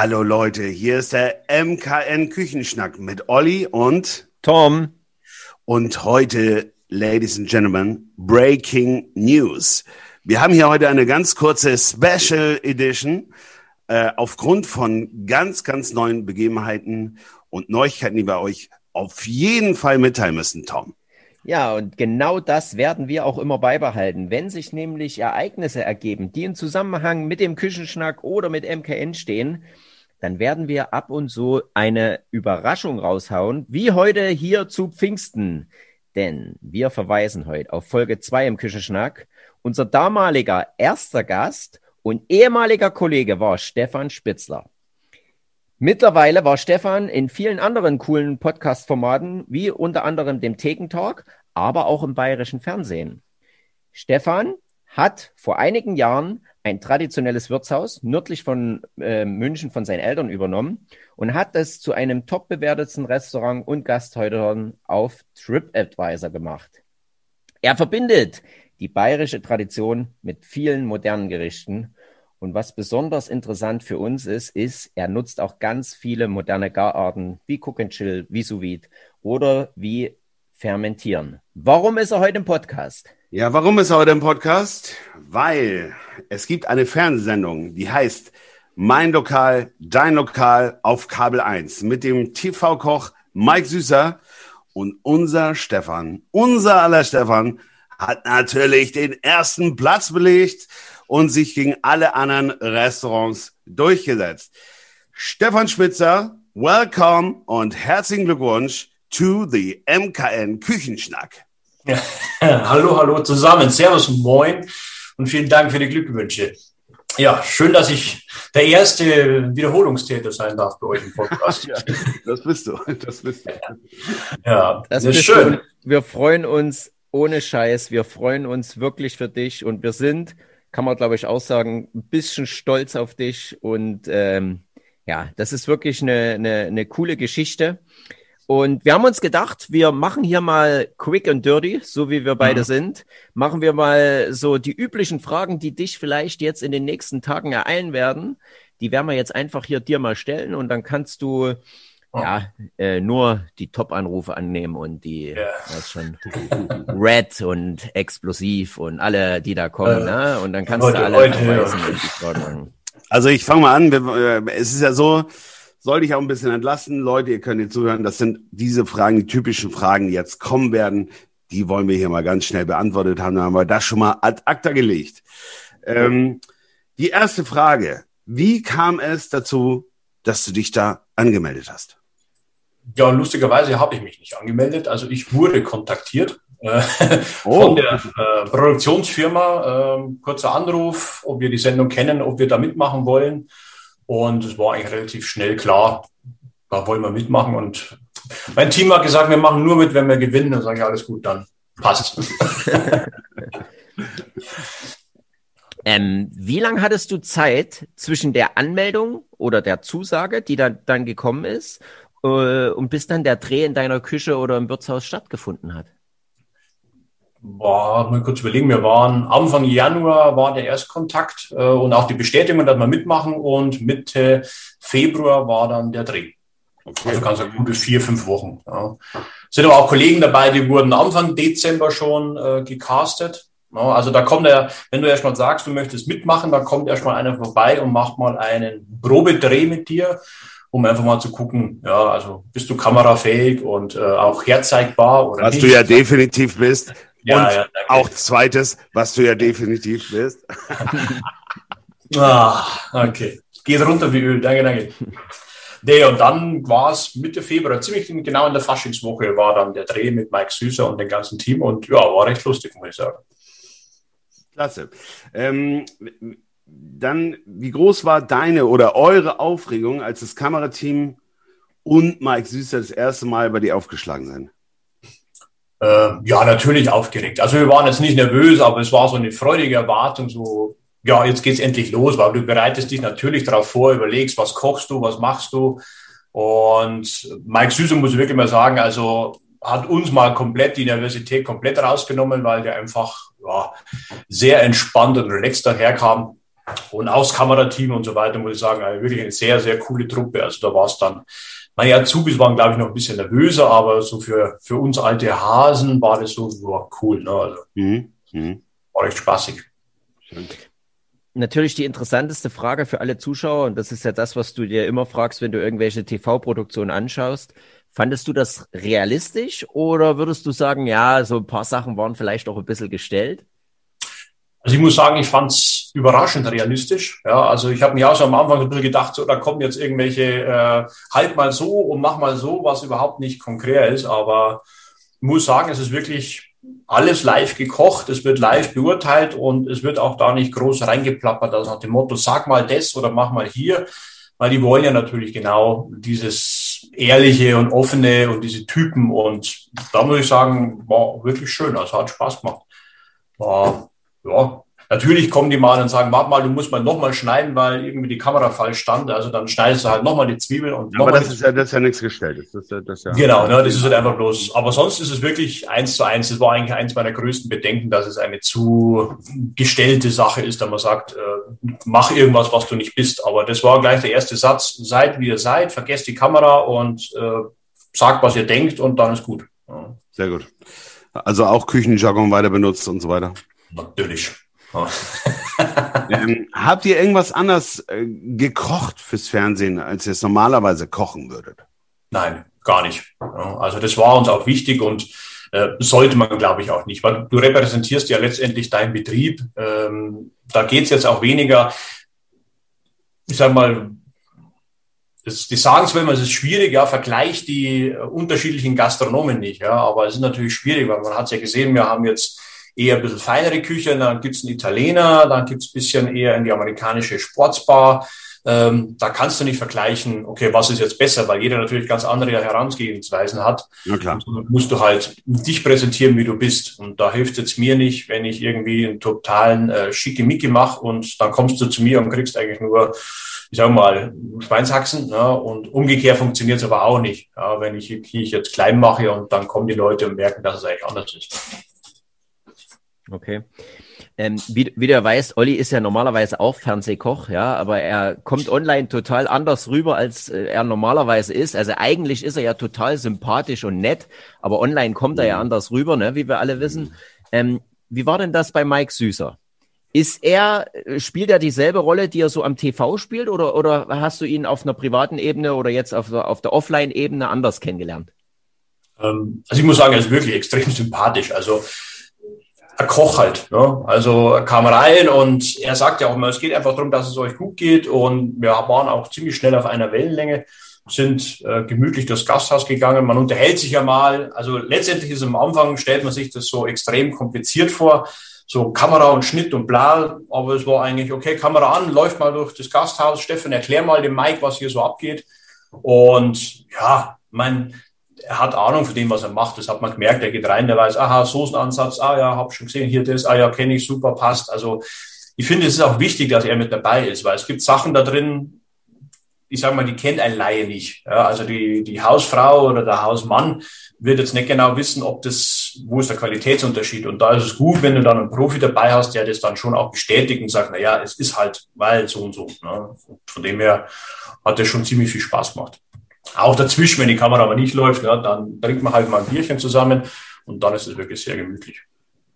Hallo Leute, hier ist der MKN Küchenschnack mit Olli und Tom. Und heute, Ladies and Gentlemen, Breaking News. Wir haben hier heute eine ganz kurze Special Edition äh, aufgrund von ganz, ganz neuen Begebenheiten und Neuigkeiten, die wir euch auf jeden Fall mitteilen müssen, Tom. Ja, und genau das werden wir auch immer beibehalten. Wenn sich nämlich Ereignisse ergeben, die in Zusammenhang mit dem Küchenschnack oder mit MKN stehen, dann werden wir ab und zu eine Überraschung raushauen, wie heute hier zu Pfingsten. Denn wir verweisen heute auf Folge 2 im Küchenschnack. Unser damaliger erster Gast und ehemaliger Kollege war Stefan Spitzler. Mittlerweile war Stefan in vielen anderen coolen Podcast-Formaten, wie unter anderem dem Thekentalk, aber auch im bayerischen Fernsehen. Stefan hat vor einigen Jahren ein traditionelles Wirtshaus nördlich von äh, München von seinen Eltern übernommen und hat es zu einem top bewerteten Restaurant und Gasthäusern auf TripAdvisor gemacht. Er verbindet die bayerische Tradition mit vielen modernen Gerichten. Und was besonders interessant für uns ist, ist, er nutzt auch ganz viele moderne Gararten wie Cook and Chill, wie Sous Vide oder wie fermentieren. Warum ist er heute im Podcast? Ja, warum ist er heute im Podcast? Weil es gibt eine Fernsehsendung, die heißt Mein Lokal, Dein Lokal auf Kabel 1 mit dem TV-Koch Mike Süßer und unser Stefan, unser aller Stefan, hat natürlich den ersten Platz belegt und sich gegen alle anderen Restaurants durchgesetzt. Stefan Spitzer, welcome und herzlichen Glückwunsch to the MKN Küchenschnack. Ja. hallo, hallo zusammen. Servus und moin und vielen Dank für die Glückwünsche. Ja, schön, dass ich der erste Wiederholungstäter sein darf bei euch im Podcast. ja, das bist du. Das bist du. Ja, das, das ist schön. Du. Wir freuen uns ohne Scheiß. Wir freuen uns wirklich für dich und wir sind, kann man glaube ich auch sagen, ein bisschen stolz auf dich und ähm, ja, das ist wirklich eine, eine, eine coole Geschichte. Und wir haben uns gedacht, wir machen hier mal quick and dirty, so wie wir beide mhm. sind. Machen wir mal so die üblichen Fragen, die dich vielleicht jetzt in den nächsten Tagen ereilen werden. Die werden wir jetzt einfach hier dir mal stellen und dann kannst du oh. ja äh, nur die Top-Anrufe annehmen und die, yeah. das schon Red und Explosiv und alle, die da kommen, äh, ne? Und dann kannst heute, du alle heute, ja. Also ich fange mal an. Äh, es ist ja so, soll dich auch ein bisschen entlasten. Leute, ihr könnt hier zuhören. Das sind diese Fragen, die typischen Fragen, die jetzt kommen werden. Die wollen wir hier mal ganz schnell beantwortet haben. Dann haben wir das schon mal ad acta gelegt. Ähm, die erste Frage. Wie kam es dazu, dass du dich da angemeldet hast? Ja, lustigerweise habe ich mich nicht angemeldet. Also ich wurde kontaktiert äh, oh. von der äh, Produktionsfirma. Äh, kurzer Anruf, ob wir die Sendung kennen, ob wir da mitmachen wollen. Und es war eigentlich relativ schnell klar, da wollen wir mitmachen. Und mein Team hat gesagt, wir machen nur mit, wenn wir gewinnen. Dann sage ich, alles gut, dann passt. ähm, wie lange hattest du Zeit zwischen der Anmeldung oder der Zusage, die dann, dann gekommen ist, äh, und bis dann der Dreh in deiner Küche oder im Wirtshaus stattgefunden hat? Boah, mal kurz überlegen, wir waren Anfang Januar war der Erstkontakt äh, und auch die Bestätigung, dass wir mitmachen und Mitte Februar war dann der Dreh. Okay. Also ganz gute vier, fünf Wochen. Ja. Sind aber auch Kollegen dabei, die wurden Anfang Dezember schon äh, gecastet. Ja, also da kommt er, wenn du erstmal sagst, du möchtest mitmachen, dann kommt erstmal einer vorbei und macht mal einen Probedreh mit dir, um einfach mal zu gucken, ja, also bist du kamerafähig und äh, auch herzeigbar oder Was nicht. du ja definitiv bist. Ja, und ja, auch zweites, was du ja definitiv bist. ah, okay. Geht runter wie Öl. Danke, danke. Nee, und dann war es Mitte Februar, ziemlich genau in der Faschingswoche, war dann der Dreh mit Mike Süßer und dem ganzen Team und ja, war recht lustig, muss ich sagen. Klasse. Ähm, dann, wie groß war deine oder eure Aufregung, als das Kamerateam und Mike Süßer das erste Mal bei dir aufgeschlagen sind? Äh, ja, natürlich aufgeregt. Also wir waren jetzt nicht nervös, aber es war so eine freudige Erwartung, so, ja, jetzt geht's endlich los, weil du bereitest dich natürlich darauf vor, überlegst, was kochst du, was machst du. Und Mike Süße muss ich wirklich mal sagen, also hat uns mal komplett die Nervosität komplett rausgenommen, weil der einfach ja, sehr entspannt und relaxed daherkam. Und aus Kamerateam und so weiter, muss ich sagen, wirklich eine sehr, sehr coole Truppe. Also da war es dann, meine Azubis waren, glaube ich, noch ein bisschen nervöser, aber so für, für uns alte Hasen war das so wow, cool. Ne? Also, mhm. Mhm. War echt spaßig. Schön. Natürlich die interessanteste Frage für alle Zuschauer, und das ist ja das, was du dir immer fragst, wenn du irgendwelche TV-Produktionen anschaust. Fandest du das realistisch oder würdest du sagen, ja, so ein paar Sachen waren vielleicht auch ein bisschen gestellt? Also ich muss sagen, ich fand es überraschend realistisch. Ja, also ich habe mir auch so am Anfang ein bisschen gedacht, so, da kommen jetzt irgendwelche äh, halt mal so und mach mal so, was überhaupt nicht konkret ist. Aber muss sagen, es ist wirklich alles live gekocht, es wird live beurteilt und es wird auch da nicht groß reingeplappert, also nach dem Motto, sag mal das oder mach mal hier, weil die wollen ja natürlich genau dieses ehrliche und offene und diese Typen und da muss ich sagen, war wirklich schön, also hat Spaß gemacht. War, ja, Natürlich kommen die mal und sagen, warte mal, du musst mal nochmal schneiden, weil irgendwie die Kamera falsch stand. Also dann schneidest du halt nochmal die Zwiebeln und nochmal. Aber das ist, ja, das ist ja nichts gestellt. Das, das, ja genau, ne, das ist halt einfach bloß. Aber sonst ist es wirklich eins zu eins. Das war eigentlich eins meiner größten Bedenken, dass es eine zu gestellte Sache ist, da man sagt, äh, mach irgendwas, was du nicht bist. Aber das war gleich der erste Satz. Seid, wie ihr seid, vergesst die Kamera und äh, sagt, was ihr denkt und dann ist gut. Ja. Sehr gut. Also auch Küchenjargon weiter benutzt und so weiter. Natürlich. ähm, habt ihr irgendwas anders äh, gekocht fürs Fernsehen, als ihr es normalerweise kochen würdet? Nein, gar nicht. Also das war uns auch wichtig und äh, sollte man, glaube ich, auch nicht, weil du repräsentierst ja letztendlich deinen Betrieb. Ähm, da geht es jetzt auch weniger, ich sage mal, das, die sagen zwar immer, es ist schwierig, ja, vergleich die äh, unterschiedlichen Gastronomen nicht, ja, aber es ist natürlich schwierig, weil man hat es ja gesehen, wir haben jetzt eher ein bisschen feinere Küche, dann gibt's einen Italiener, dann gibt's ein bisschen eher in die amerikanische Sportsbar. Ähm, da kannst du nicht vergleichen, okay, was ist jetzt besser, weil jeder natürlich ganz andere Herangehensweisen hat. Ja, klar. Und musst du halt dich präsentieren, wie du bist. Und da hilft es mir nicht, wenn ich irgendwie einen totalen äh, Schickimicki mache und dann kommst du zu mir und kriegst eigentlich nur, ich sag mal, Schweinshaxen. Ja, und umgekehrt funktioniert es aber auch nicht, ja, wenn ich, ich jetzt klein mache und dann kommen die Leute und merken, dass es eigentlich anders ist. Okay. Ähm, wie, wie du weißt, Olli ist ja normalerweise auch Fernsehkoch, ja, aber er kommt online total anders rüber, als äh, er normalerweise ist. Also eigentlich ist er ja total sympathisch und nett, aber online kommt er ja mhm. anders rüber, ne, wie wir alle wissen. Ähm, wie war denn das bei Mike Süßer? Ist er, äh, spielt er dieselbe Rolle, die er so am TV spielt, oder, oder hast du ihn auf einer privaten Ebene oder jetzt auf der, auf der Offline-Ebene anders kennengelernt? Ähm, also ich muss sagen, er ist wirklich extrem sympathisch. Also ein Koch halt. Ne? Also er kam rein und er sagt ja auch immer, es geht einfach darum, dass es euch gut geht. Und wir waren auch ziemlich schnell auf einer Wellenlänge, sind äh, gemütlich durchs Gasthaus gegangen. Man unterhält sich ja mal. Also letztendlich ist am Anfang, stellt man sich das so extrem kompliziert vor. So Kamera und Schnitt und bla. Aber es war eigentlich, okay, Kamera an, läuft mal durch das Gasthaus. Steffen, erklär mal dem Mike, was hier so abgeht. Und ja, mein, er hat Ahnung von dem, was er macht. Das hat man gemerkt. Er geht rein, der weiß, aha, Soßenansatz, ah ja, hab schon gesehen, hier das, ah ja, kenne ich, super, passt. Also ich finde, es ist auch wichtig, dass er mit dabei ist, weil es gibt Sachen da drin, ich sage mal, die kennt ein Laie nicht. Ja, also die, die Hausfrau oder der Hausmann wird jetzt nicht genau wissen, ob das, wo ist der Qualitätsunterschied. Und da ist es gut, wenn du dann einen Profi dabei hast, der das dann schon auch bestätigt und sagt, na ja, es ist halt, weil so und so. Ne? Von dem her hat das schon ziemlich viel Spaß gemacht. Auch dazwischen, wenn die Kamera aber nicht läuft, ja, dann trinkt man halt mal ein Bierchen zusammen und dann ist es wirklich sehr gemütlich.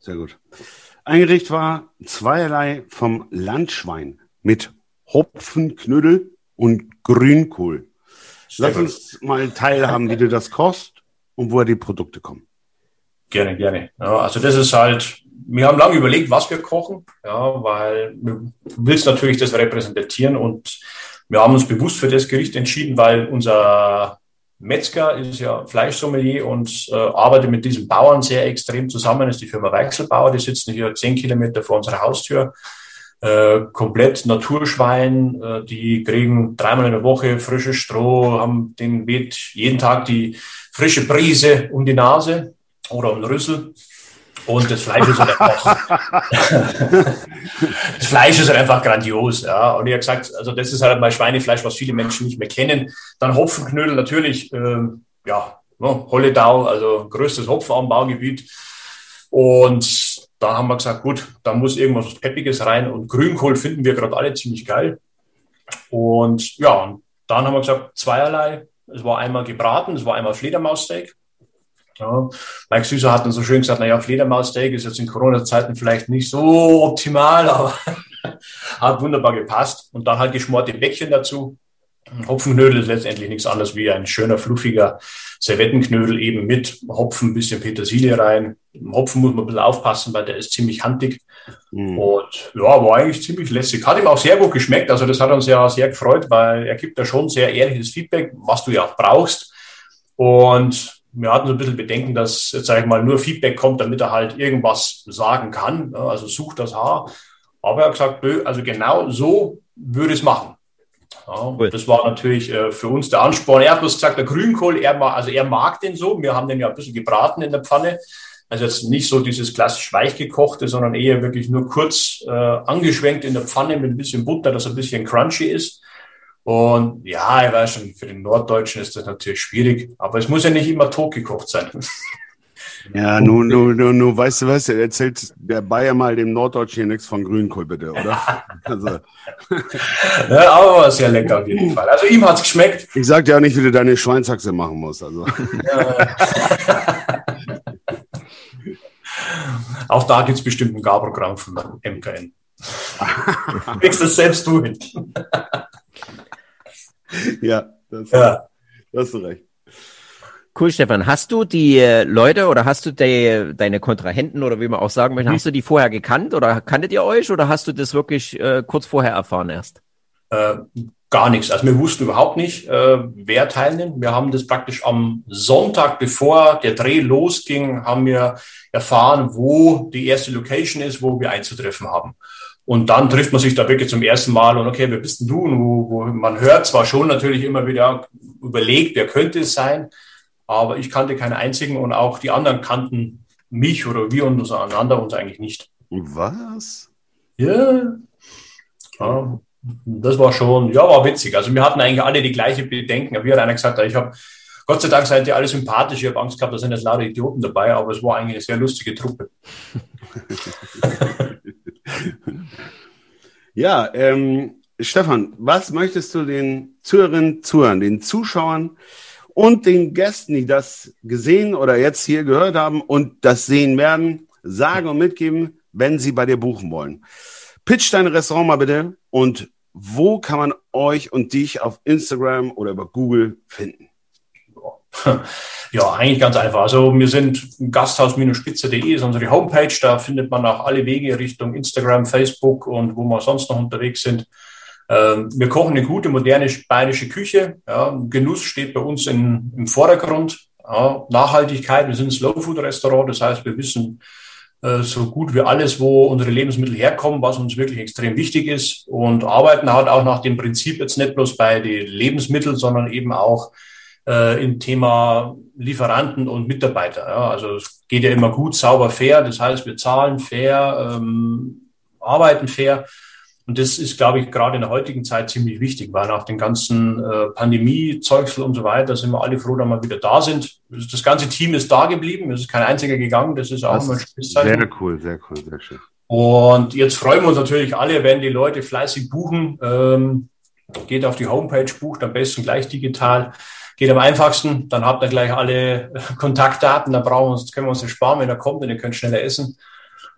Sehr gut. Ein Gericht war zweierlei vom Landschwein mit Hopfenknödel und Grünkohl. Lass uns mal teilhaben, wie du das kochst und woher die Produkte kommen. Gerne, gerne. Ja, also das ist halt, wir haben lange überlegt, was wir kochen, ja, weil du willst natürlich das repräsentieren und wir haben uns bewusst für das Gericht entschieden, weil unser Metzger ist ja Fleischsommelier und äh, arbeitet mit diesen Bauern sehr extrem zusammen. Das ist die Firma Weichselbauer, die sitzen hier zehn Kilometer vor unserer Haustür. Äh, komplett Naturschwein, äh, die kriegen dreimal in der Woche frisches Stroh, haben den weht jeden Tag die frische Brise um die Nase oder um den Rüssel. Und das Fleisch ist halt einfach, das Fleisch ist halt einfach grandios, ja. Und ich habe gesagt, also das ist halt mal Schweinefleisch, was viele Menschen nicht mehr kennen. Dann Hopfenknödel natürlich, ähm, ja, ne, Holledau, also größtes Hopfenanbaugebiet. Und da haben wir gesagt, gut, da muss irgendwas Peppiges rein und Grünkohl finden wir gerade alle ziemlich geil. Und ja, dann haben wir gesagt, zweierlei. Es war einmal gebraten, es war einmal Fledermaussteak. Ja. Mike Süßer hat dann so schön gesagt, naja, Fledermaussteak ist jetzt in Corona-Zeiten vielleicht nicht so optimal, aber hat wunderbar gepasst. Und dann halt geschmorte Bäckchen dazu. Hopfenknödel ist letztendlich nichts anderes wie ein schöner, fluffiger Servettenknödel eben mit Hopfen, ein bisschen Petersilie rein. Hopfen muss man ein bisschen aufpassen, weil der ist ziemlich handig. Mhm. Und ja, war eigentlich ziemlich lässig. Hat ihm auch sehr gut geschmeckt. Also das hat uns ja sehr gefreut, weil er gibt da schon sehr ehrliches Feedback, was du ja auch brauchst. Und wir hatten so ein bisschen Bedenken, dass, jetzt sage ich mal, nur Feedback kommt, damit er halt irgendwas sagen kann. Also sucht das Haar. Aber er hat gesagt, also genau so würde ich es machen. Ja, cool. Das war natürlich äh, für uns der Ansporn. Er hat bloß gesagt, der Grünkohl, er, also er mag den so. Wir haben den ja ein bisschen gebraten in der Pfanne. Also jetzt nicht so dieses klassisch weich gekochte, sondern eher wirklich nur kurz äh, angeschwenkt in der Pfanne mit ein bisschen Butter, dass er ein bisschen crunchy ist. Und ja, ich weiß schon, für den Norddeutschen ist das natürlich schwierig, aber es muss ja nicht immer totgekocht sein. Ja, nun, nun, nun, nun, weißt du was, erzählt der Bayer mal dem Norddeutschen hier nichts von Grünkohl, bitte, oder? Also. ja, aber sehr lecker auf jeden Fall. Also ihm hat es geschmeckt. Ich sag dir auch nicht, wie du deine Schweinshaxe machen musst. Also. auch da gibt es bestimmt ein Garprogramm von MKN. Kriegst das selbst du hin. ja, das, ja. das hast du recht. Cool, Stefan. Hast du die äh, Leute oder hast du die, deine Kontrahenten oder wie man auch sagen möchte, hast du die vorher gekannt oder kanntet ihr euch oder hast du das wirklich äh, kurz vorher erfahren erst? Äh, gar nichts. Also wir wussten überhaupt nicht, äh, wer teilnimmt. Wir haben das praktisch am Sonntag, bevor der Dreh losging, haben wir erfahren, wo die erste Location ist, wo wir einzutreffen haben. Und dann trifft man sich da wirklich zum ersten Mal und okay, wer bist denn du? Und wo, wo man hört zwar schon natürlich immer wieder überlegt, wer könnte es sein, aber ich kannte keinen einzigen und auch die anderen kannten mich oder wir untereinander uns eigentlich nicht. Was? Ja. ja. Das war schon, ja, war witzig. Also wir hatten eigentlich alle die gleiche Bedenken. Wie hat einer gesagt, ich habe, Gott sei Dank seid ihr alle sympathisch. Ich habe Angst gehabt, da sind jetzt lauter Idioten dabei, aber es war eigentlich eine sehr lustige Truppe. ja, ähm, Stefan, was möchtest du den Zuhörerinnen, Zuhörern, den Zuschauern und den Gästen, die das gesehen oder jetzt hier gehört haben und das sehen werden, sagen und mitgeben, wenn sie bei dir buchen wollen. Pitch dein Restaurant mal bitte und wo kann man euch und dich auf Instagram oder über Google finden? Ja, eigentlich ganz einfach. Also wir sind gasthaus-spitze.de ist unsere Homepage. Da findet man auch alle Wege Richtung Instagram, Facebook und wo wir sonst noch unterwegs sind. Ähm, wir kochen eine gute, moderne bayerische Küche. Ja, Genuss steht bei uns in, im Vordergrund. Ja, Nachhaltigkeit, wir sind ein Slow-Food-Restaurant, das heißt, wir wissen äh, so gut wie alles, wo unsere Lebensmittel herkommen, was uns wirklich extrem wichtig ist und arbeiten halt auch nach dem Prinzip jetzt nicht bloß bei den Lebensmitteln, sondern eben auch äh, im Thema Lieferanten und Mitarbeiter. Ja, also es geht ja immer gut, sauber, fair. Das heißt, wir zahlen fair, ähm, arbeiten fair und das ist, glaube ich, gerade in der heutigen Zeit ziemlich wichtig, weil nach den ganzen äh, Pandemie-Zeugsel und so weiter sind wir alle froh, dass wir wieder da sind. Das ganze Team ist da geblieben, es ist kein einziger gegangen, das ist auch das ein schönes Zeichen. Sehr cool, sehr cool, sehr schön. Und jetzt freuen wir uns natürlich alle, wenn die Leute fleißig buchen. Ähm, geht auf die Homepage, bucht am besten gleich digital. Geht am einfachsten, dann habt ihr gleich alle Kontaktdaten, dann brauchen wir uns, können wir uns das sparen, wenn er kommt und ihr könnt schneller essen.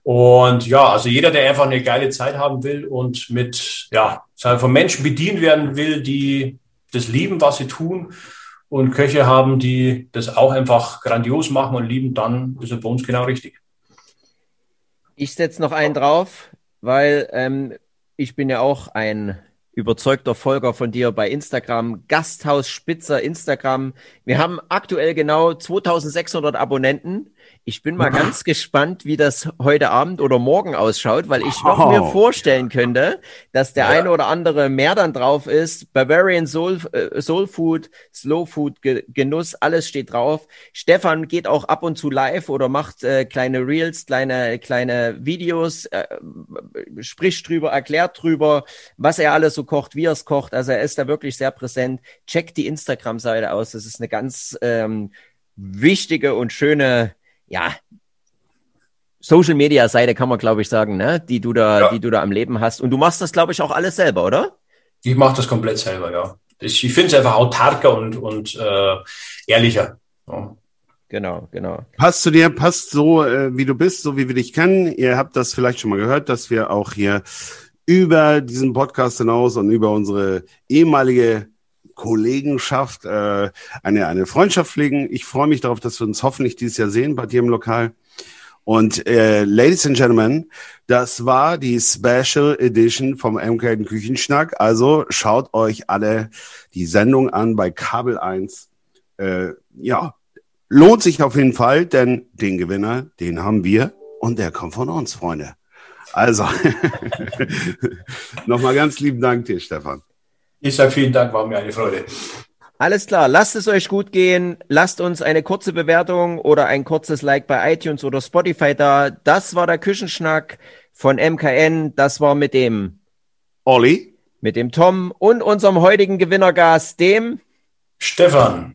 Und ja, also jeder, der einfach eine geile Zeit haben will und mit, ja, von Menschen bedient werden will, die das lieben, was sie tun und Köche haben, die das auch einfach grandios machen und lieben, dann ist er bei uns genau richtig. Ich setze noch einen drauf, weil ähm, ich bin ja auch ein überzeugter Folger von dir bei Instagram, Gasthaus Spitzer Instagram. Wir haben aktuell genau 2600 Abonnenten. Ich bin mal ganz gespannt, wie das heute Abend oder morgen ausschaut, weil ich noch oh. mir vorstellen könnte, dass der ja. eine oder andere mehr dann drauf ist. Bavarian Soul, äh, Soul Food, Slow Food, Ge Genuss, alles steht drauf. Stefan geht auch ab und zu live oder macht äh, kleine Reels, kleine, kleine Videos, äh, spricht drüber, erklärt drüber, was er alles so kocht, wie er es kocht. Also er ist da wirklich sehr präsent. Checkt die Instagram-Seite aus. Das ist eine ganz ähm, wichtige und schöne ja, Social Media Seite kann man glaube ich sagen, ne, die du da, ja. die du da am Leben hast. Und du machst das glaube ich auch alles selber, oder? Ich mache das komplett selber, ja. Ich, ich finde es einfach autarker und und äh, ehrlicher. Ja. Genau, genau. Passt zu dir, passt so, äh, wie du bist, so wie wir dich kennen. Ihr habt das vielleicht schon mal gehört, dass wir auch hier über diesen Podcast hinaus und über unsere ehemalige Kollegenschaft äh, eine, eine Freundschaft pflegen. Ich freue mich darauf, dass wir uns hoffentlich dieses Jahr sehen bei dir im Lokal. Und äh, Ladies and Gentlemen, das war die Special Edition vom MK Küchenschnack. Also schaut euch alle die Sendung an bei Kabel 1. Äh, ja, lohnt sich auf jeden Fall, denn den Gewinner, den haben wir und der kommt von uns, Freunde. Also, nochmal ganz lieben Dank dir, Stefan. Ich sage vielen Dank, war mir eine Freude. Alles klar, lasst es euch gut gehen. Lasst uns eine kurze Bewertung oder ein kurzes Like bei iTunes oder Spotify da. Das war der Küchenschnack von MKN. Das war mit dem Olli, mit dem Tom und unserem heutigen Gewinnergast, dem Stefan.